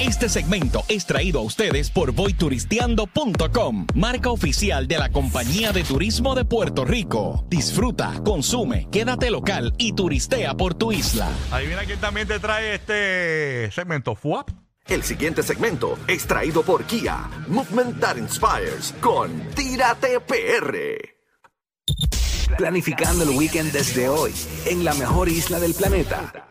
Este segmento es traído a ustedes por voyturisteando.com, marca oficial de la Compañía de Turismo de Puerto Rico. Disfruta, consume, quédate local y turistea por tu isla. Adivina quién también te trae este segmento. ¿Fuap? El siguiente segmento es traído por Kia, Movement That Inspires, con Tírate PR. Planificando el weekend desde hoy, en la mejor isla del planeta.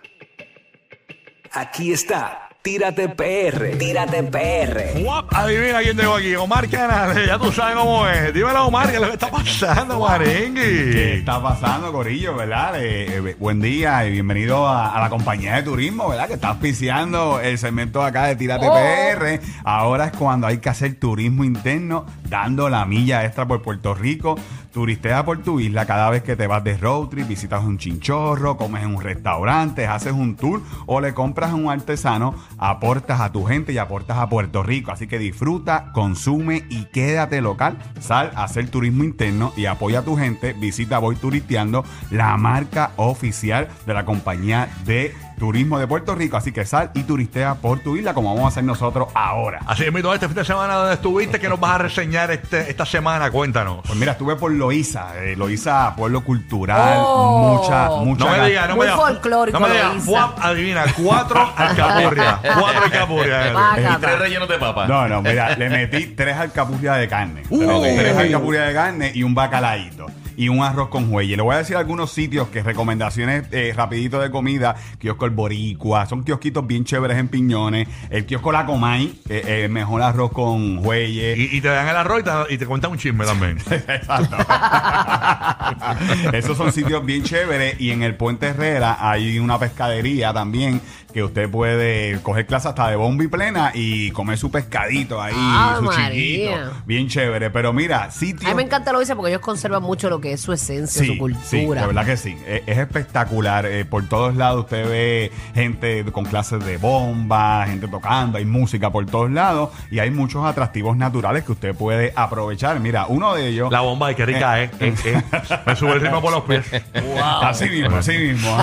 Aquí está, Tírate PR, Tírate PR. Adivina quién tengo aquí. Omar Canales, ya tú sabes cómo es. Dímelo, Omar, ¿qué lo que está pasando, ¿Qué Marengui? está pasando, Corillo, verdad? Eh, eh, buen día y bienvenido a, a la compañía de turismo, ¿verdad? Que está auspiciando el segmento acá de Tírate PR. Ahora es cuando hay que hacer turismo interno, dando la milla extra por Puerto Rico. Turistea por tu isla cada vez que te vas de road trip, visitas un chinchorro, comes en un restaurante, haces un tour o le compras a un artesano, aportas a tu gente y aportas a Puerto Rico. Así que disfruta, consume y quédate local. Sal a hacer turismo interno y apoya a tu gente. Visita Voy Turisteando, la marca oficial de la compañía de turismo de Puerto Rico. Así que sal y turistea por tu isla como vamos a hacer nosotros ahora. Así es, todo este fin de semana donde estuviste, que nos vas a reseñar este, esta semana? Cuéntanos. Pues mira, estuve por Loíza, eh, Loíza, pueblo cultural, mucha, mucha. No me digas, no me digas. folclórico, No me digas, adivina, cuatro alcapurrias. Cuatro alcapurrias. Bácata. Tres rellenos de papa. No, no, mira, le metí tres alcapurrias de carne. Uh. tres, tres alcapurrias de carne y un bacalaíto. Y un arroz con juey. Le voy a decir algunos sitios que recomendaciones eh, rapidito de comida. Kiosco El Boricua. Son kiosquitos bien chéveres en Piñones. El kiosco La Comay. eh, eh, mejor arroz con jueyes. Y, y te dan el arroz y te, y te cuentan un chisme también. Exacto. Esos son sitios bien chéveres. Y en el Puente Herrera hay una pescadería también que usted puede coger clase hasta de bomba y plena y comer su pescadito ahí, ¡Ave su María! chiquito. Bien chévere. Pero mira, sitios. A mí me encanta lo dice porque ellos conservan mucho lo que es su esencia, su cultura. sí, de verdad que sí. Eh, Es espectacular. Eh, por todos lados usted ve gente con clases de bomba, gente tocando, hay música por todos lados y hay muchos atractivos naturales que usted puede aprovechar. Mira, uno de ellos... La bomba, ay, qué rica, ¿eh? Eh, eh. Me sube el ritmo por los pies. Así mismo, así mismo.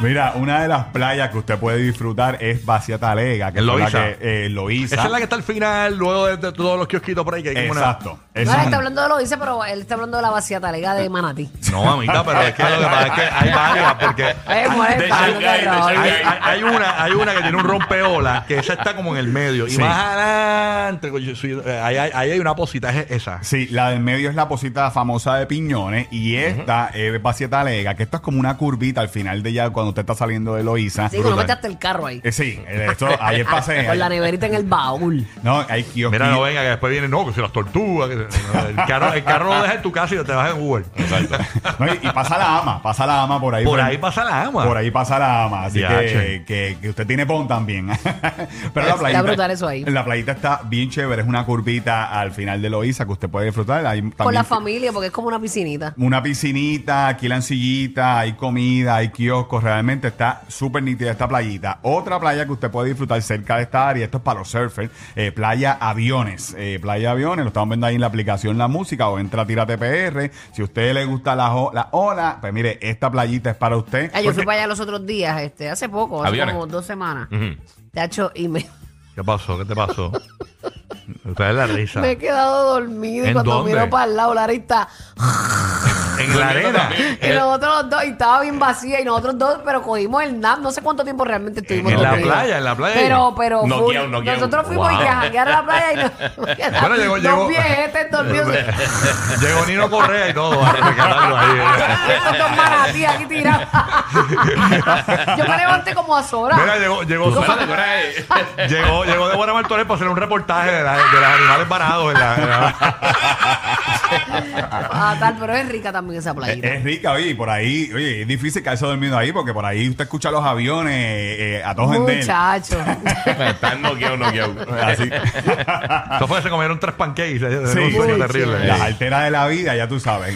Mira, una de las playas que usted puede disfrutar es Bacia Talega, que fue la Loíza. que eh, Loíza. Esa es la que está al final, luego de, de todos los kiosquitos por ahí. Que hay como una- Exacto. No, Esa él es está hablando de lo dice, pero él está hablando de la vacía talega de Manatí. No, mamita, pero es que lo que pasa es que hay varias, porque Ay, mujer, De de hay, Shanghái. hay- hay una, hay una que tiene un rompeola, que esa está como en el medio. Y Sí. más adelante, coño, sí, eh, ahí, hay- ahí hay una posita, es esa. Sí, la del medio es la posita famosa de Piñones y esta es Bacia Talega, que esto es como una curvita al final de ya cuando usted está saliendo de Loíza. Sí, cuando mete hasta el carro ahí. Eh, sí, eh, esto, ahí es paseo. Con la neverita en el baúl. No, hay kiosquillos. Mira, no venga, que después viene, no, que si las tortugas. que- el, carro, el carro lo dejas en tu casa y te vas en Uber. No, y, y pasa la ama, pasa la ama por ahí. Por ahí pasa la ama. Por ahí pasa la ama, así que, que, que usted tiene pon también. Pero la Está playita, brutal eso ahí. La playita está bien chévere, es una curvita al final de Loíza que usted puede disfrutar. Hay Con la familia, porque es como una piscinita. Una piscinita, aquí la sillita, hay comida, hay kioscos, realmente está súper nítida esta playita. Otra playa que usted puede disfrutar cerca de esta área, esto es para los surfers, eh, Playa Aviones. Eh, playa Aviones, lo estamos viendo ahí en la aplicación La Música o entra a Tírate PR. Si a usted le gusta la, la ola, pues mire, esta playita es para usted. Ah, yo fui para allá los otros días, este, hace poco, hace Aviones. como dos semanas. Ujú. Tacho, y me, ¿Qué pasó? ¿Qué te pasó? Es la risa. me he quedado dormido y ¿En cuando dónde? miro para el lado, la está En la arena. Y nosotros los dos, y estaba bien vacía, y nosotros dos, pero cogimos el nap, no sé cuánto tiempo realmente estuvimos En la playa, en la playa. Pero, pero, full. noqueado. nosotros fuimos Wow. y que a janguear a la playa y nos Bueno, llegó- dos llegó- viejetes dormidos. Llegó Nino Correa y todo a rescatarlo ahí. Estos dos manatí aquí tirados. Yo me levanté como a Sora. Mira, llegó, llegó, Espérate, ahí. llegó, llegó de Buena Martorell para hacer un reportaje de, la- de los animales varados en la, en la- Ah, tal, pero es rica también esa Es, playita. es rica, oye, y por ahí, oye, es difícil caerse dormido ahí porque por ahí usted escucha los aviones eh, a todos en Muchacho. Están noqueado, noqueado. Así. Eso fue que se comieron tres pancakes. eh, Sí. Uy, terrible. Las alteras de la vida, ya tú sabes.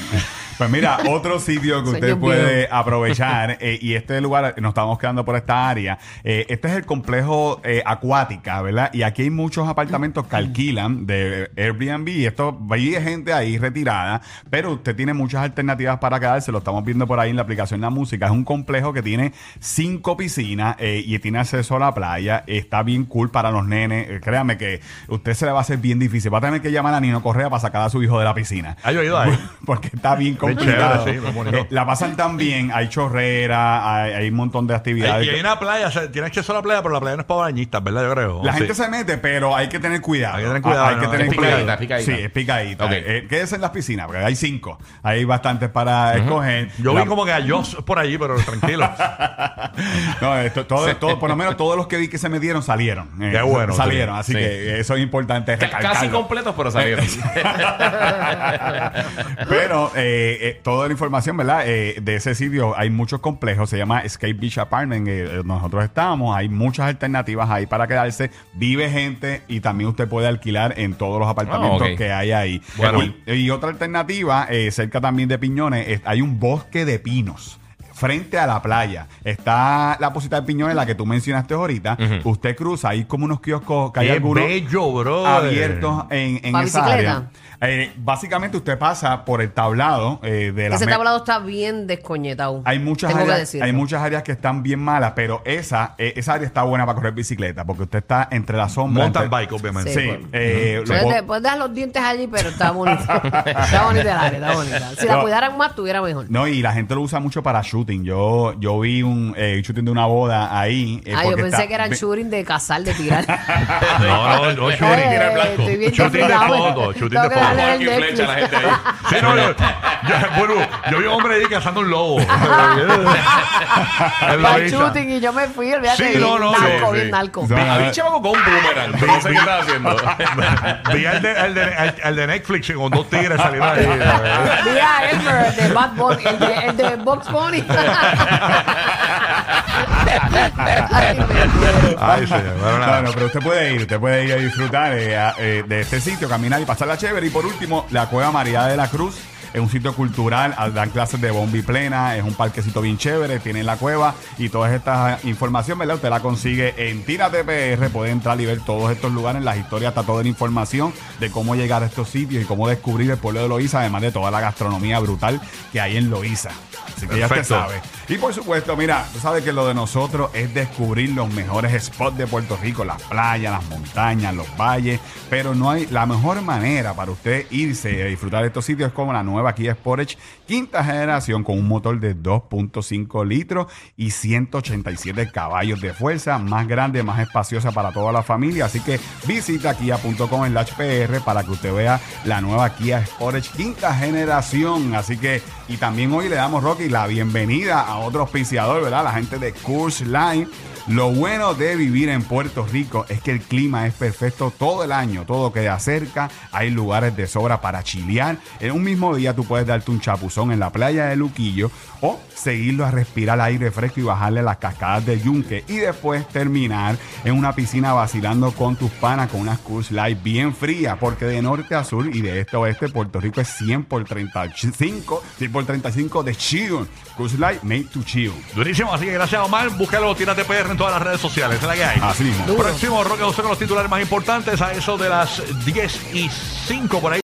Pues mira, otro sitio que usted puede aprovechar, eh, y este lugar, nos estamos quedando por esta área, eh, este es el complejo eh, Acuática, ¿verdad? Y aquí hay muchos apartamentos que alquilan de Airbnb, y esto, hay gente ahí retirada, pero usted tiene muchas alternativas para quedarse, lo estamos viendo por ahí en la aplicación La Música, es un complejo que tiene cinco piscinas eh, y tiene acceso a la playa, está bien cool para los nenes, Eh, créame que usted se le va a hacer bien difícil, va a tener que llamar a Nino Correa para sacar a su hijo de la piscina. Yo he ido ahí. Porque está bien complicado. chévere, sí, muy bonito. Eh, la pasan tan bien, hay chorrera, hay, hay un montón de actividades. Y hay una playa, o sea, tiene acceso a la playa, pero la playa no es para bañistas, ¿verdad? Yo creo. La Sí. gente se mete, pero hay que tener cuidado. Hay que tener cuidado, Ah, Hay que ¿no? tener Es picadita, picadita. Sí, es picadita. Ok. Eh, quédese en las piscinas, porque hay cinco. Hay bastantes para escoger. Yo La- vi como que a Joss por allí, pero tranquilo. No, esto, todo, todo- por lo menos todos los que vi que se metieron salieron. Eh, Qué bueno, Salieron, sí. así Sí. que eso es importante Ca- recalcarlo. Casi completos, pero salieron. Pero eh, eh, toda la información, ¿verdad? Eh, de ese sitio hay muchos complejos, se llama Escape Beach Apartment, eh, nosotros estamos, hay muchas alternativas ahí para quedarse, vive gente y también usted puede alquilar en todos los apartamentos Ah, que hay ahí. Bueno. Y, y otra alternativa, eh, cerca también de Piñones, es- hay un bosque de pinos. Frente a la playa está la posita de piñones, la que tú mencionaste ahorita. Usted cruza, hay como unos kioscos que hay Qué algunos bello, bro. abiertos en, en ¿Pa' esa bicicleta? área. Eh, básicamente usted pasa por el tablado eh, de la Ese tablado está bien descoñetado. hay muchas Tengo que áreas, decirlo. hay muchas áreas que están bien malas, pero esa eh, esa área está buena para correr bicicleta porque usted está entre la sombra. Mountain entre- bike, obviamente. Sí, Sí, eh, lo Puedes, puedes dejar los dientes allí, pero está bonito. está bonita el área, está bonita. Si la cuidaran más, estuviera mejor. no, y la gente lo usa mucho para shooting. Yo yo vi un eh, shooting de una boda ahí. eh, ah, yo pensé está- que eran ve- shooting de cazar, de tirar. No, no, no, shooting. El blanco. Shooting de foto, shooting de foto. el la gente ahí. Sí, no, yo, yo- bueno, yo vi a un hombre ahí cazando un lobo. El shooting y yo me fui, olvídate, Sí, no, no, narco, sí, bien sí. narco. Había un chavo con un boomerang. No sé qué estaba haciendo. Vi al de, al de, al- al de Netflix con dos tigres saliendo ahí. Vi a Elmer, el de Bad Bunny, el de, el de Box Bunny. Bueno, pero usted puede ir, usted puede ir a disfrutar eh, eh, de este sitio, caminar y pasarla chévere. Y por último, la Cueva María de la Cruz. Es un sitio cultural, ah, dan clases de bombi plena, es un parquecito bien chévere, tiene la cueva y toda esta información, ¿verdad? Usted la consigue en Tírate PR, puede entrar y ver todos estos lugares, las historias, está toda la información de cómo llegar a estos sitios y cómo descubrir el pueblo de Loíza, además de toda la gastronomía brutal que hay en Loíza. Así que ya usted sabe. Y por supuesto, mira, tú sabes que lo de nosotros es descubrir los mejores spots de Puerto Rico, las playas, las montañas, los valles, pero no hay la mejor manera para usted irse a disfrutar de estos sitios es como la nueva Kia Sportage quinta generación con un motor de 2.5 litros y 187 caballos de fuerza, más grande, más espaciosa para toda la familia, así que visita kia.com en PR para que usted vea la nueva Kia Sportage quinta generación, así que y también hoy le damos Rocky la bienvenida a otro auspiciador, ¿verdad? La gente de Course Line. Lo bueno de vivir en Puerto Rico es que el clima es perfecto todo el año, todo queda cerca, hay lugares de sobra para chilear. En un mismo día tú puedes darte un chapuzón en la playa de Luquillo o seguirlo a respirar aire fresco y bajarle las cascadas de Yunque y después terminar en una piscina vacilando con tus panas con unas Coors Light bien frías, porque de norte a sur y de este a oeste Puerto Rico es 100 por 35, 100 por 35 de chill. Coors Light made to chill. Durísimo, así que gracias Omar. Búscalo, tírate PR en todas las redes sociales. Es la que hay. Así mismo. Duro. Próximo, Roque José con los titulares más importantes a eso de las 10 y 5 por ahí.